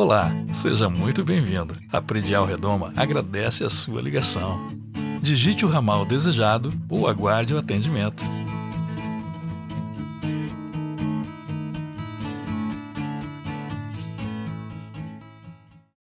Olá, seja muito bem-vindo. A Predial Redoma agradece a sua ligação. Digite o ramal desejado ou aguarde o atendimento.